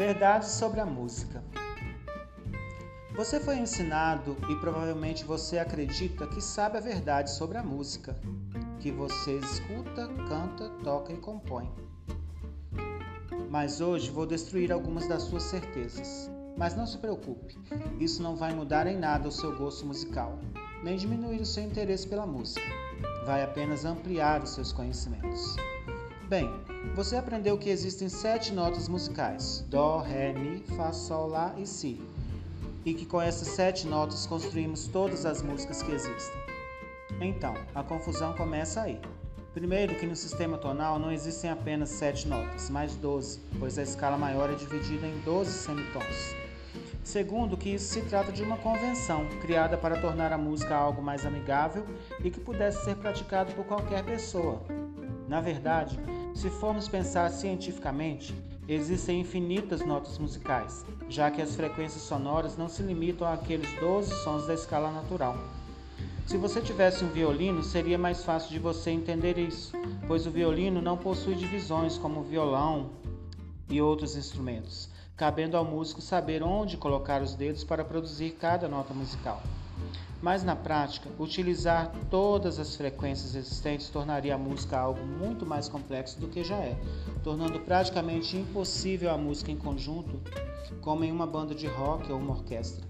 Verdades sobre a música. Você foi ensinado e provavelmente você acredita que sabe a verdade sobre a música, que você escuta, canta, toca e compõe. Mas hoje vou destruir algumas das suas certezas. Mas não se preocupe, isso não vai mudar em nada o seu gosto musical, nem diminuir o seu interesse pela música. Vai apenas ampliar os seus conhecimentos. Bem, você aprendeu que existem sete notas musicais: Dó, Ré, Mi, Fá, Sol, Lá e Si. E que com essas sete notas construímos todas as músicas que existem. Então, a confusão começa aí. Primeiro, que no sistema tonal não existem apenas sete notas, mas doze, pois a escala maior é dividida em doze semitons. Segundo, que isso se trata de uma convenção criada para tornar a música algo mais amigável e que pudesse ser praticado por qualquer pessoa. Na verdade, se formos pensar cientificamente, existem infinitas notas musicais, já que as frequências sonoras não se limitam àqueles 12 sons da escala natural. Se você tivesse um violino, seria mais fácil de você entender isso, pois o violino não possui divisões como o violão e outros instrumentos, cabendo ao músico saber onde colocar os dedos para produzir cada nota musical. Mas na prática, utilizar todas as frequências existentes tornaria a música algo muito mais complexo do que já é, tornando praticamente impossível a música em conjunto, como em uma banda de rock ou uma orquestra.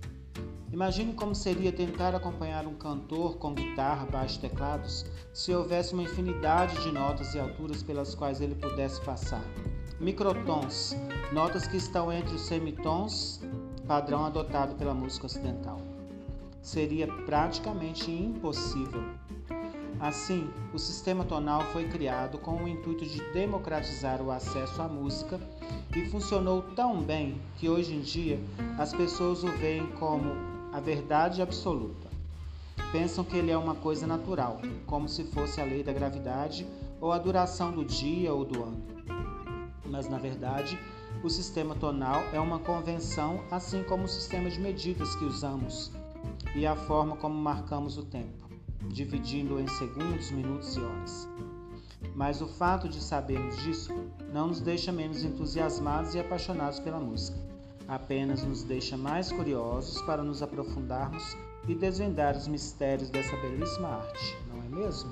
Imagine como seria tentar acompanhar um cantor com guitarra, baixo e teclados se houvesse uma infinidade de notas e alturas pelas quais ele pudesse passar. Microtons, notas que estão entre os semitons, padrão adotado pela música ocidental seria praticamente impossível. Assim, o sistema tonal foi criado com o intuito de democratizar o acesso à música e funcionou tão bem que hoje em dia as pessoas o veem como a verdade absoluta. Pensam que ele é uma coisa natural, como se fosse a lei da gravidade ou a duração do dia ou do ano. Mas na verdade, o sistema tonal é uma convenção, assim como o sistema de medidas que usamos e a forma como marcamos o tempo, dividindo-o em segundos, minutos e horas. Mas o fato de sabermos disso não nos deixa menos entusiasmados e apaixonados pela música, apenas nos deixa mais curiosos para nos aprofundarmos e desvendar os mistérios dessa belíssima arte, não é mesmo?